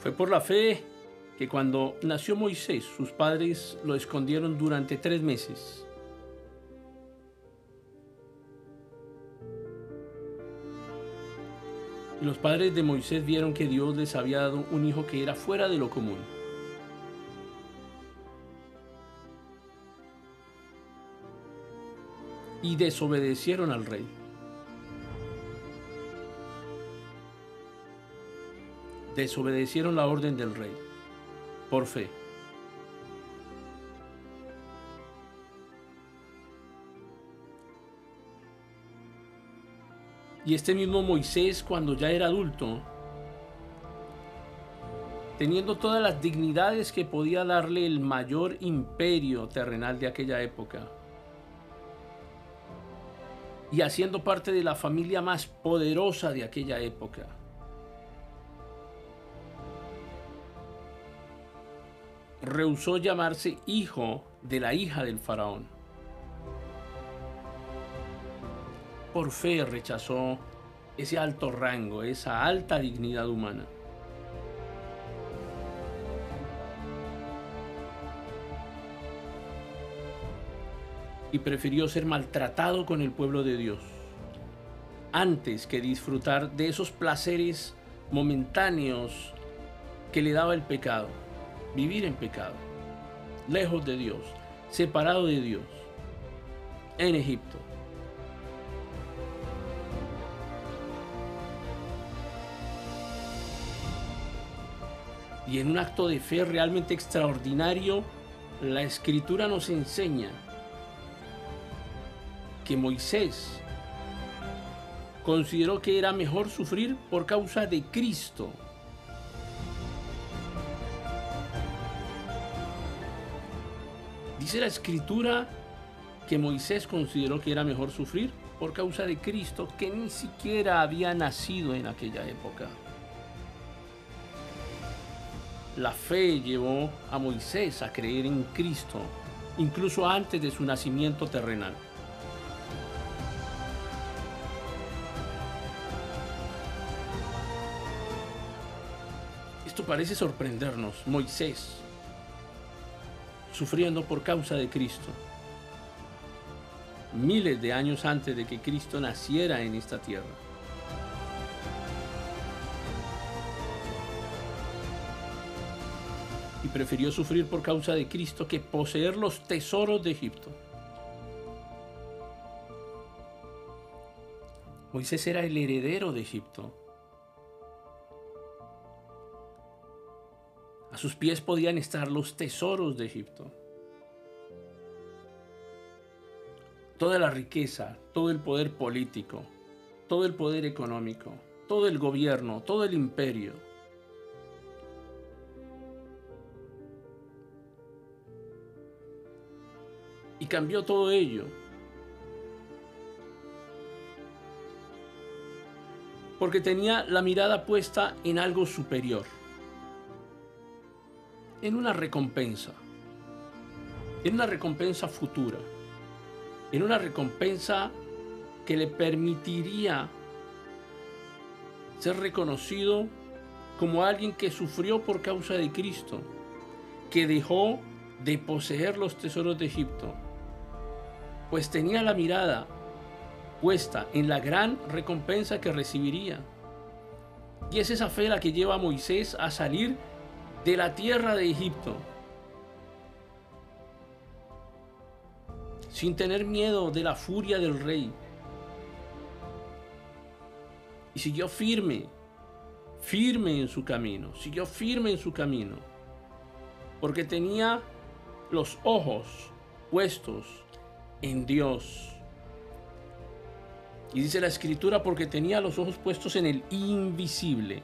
Fue por la fe que cuando nació Moisés, sus padres lo escondieron durante tres meses. Los padres de Moisés vieron que Dios les había dado un hijo que era fuera de lo común. Y desobedecieron al rey. Desobedecieron la orden del rey por fe. Y este mismo Moisés, cuando ya era adulto, teniendo todas las dignidades que podía darle el mayor imperio terrenal de aquella época, y haciendo parte de la familia más poderosa de aquella época, rehusó llamarse hijo de la hija del faraón. Por fe rechazó ese alto rango, esa alta dignidad humana. Y prefirió ser maltratado con el pueblo de Dios antes que disfrutar de esos placeres momentáneos que le daba el pecado vivir en pecado, lejos de Dios, separado de Dios, en Egipto. Y en un acto de fe realmente extraordinario, la escritura nos enseña que Moisés consideró que era mejor sufrir por causa de Cristo Dice la escritura que Moisés consideró que era mejor sufrir por causa de Cristo que ni siquiera había nacido en aquella época. La fe llevó a Moisés a creer en Cristo, incluso antes de su nacimiento terrenal. Esto parece sorprendernos. Moisés, sufriendo por causa de Cristo. Miles de años antes de que Cristo naciera en esta tierra. Y prefirió sufrir por causa de Cristo que poseer los tesoros de Egipto. Moisés era el heredero de Egipto. A sus pies podían estar los tesoros de Egipto. Toda la riqueza, todo el poder político, todo el poder económico, todo el gobierno, todo el imperio. Y cambió todo ello. Porque tenía la mirada puesta en algo superior en una recompensa, en una recompensa futura, en una recompensa que le permitiría ser reconocido como alguien que sufrió por causa de Cristo, que dejó de poseer los tesoros de Egipto, pues tenía la mirada puesta en la gran recompensa que recibiría. Y es esa fe la que lleva a Moisés a salir de la tierra de Egipto, sin tener miedo de la furia del rey. Y siguió firme, firme en su camino, siguió firme en su camino, porque tenía los ojos puestos en Dios. Y dice la escritura porque tenía los ojos puestos en el invisible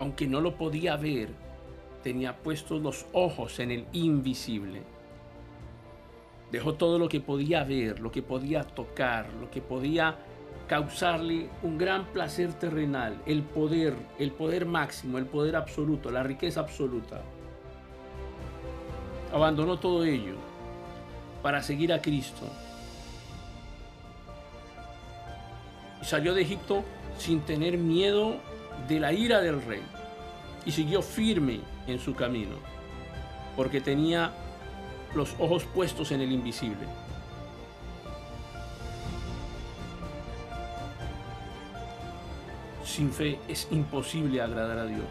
aunque no lo podía ver, tenía puestos los ojos en el invisible. Dejó todo lo que podía ver, lo que podía tocar, lo que podía causarle un gran placer terrenal, el poder, el poder máximo, el poder absoluto, la riqueza absoluta. Abandonó todo ello para seguir a Cristo. Y salió de Egipto sin tener miedo de la ira del rey. y siguió firme en su camino, porque tenía los ojos puestos en el invisible. Sin fe es imposible agradar a Dios.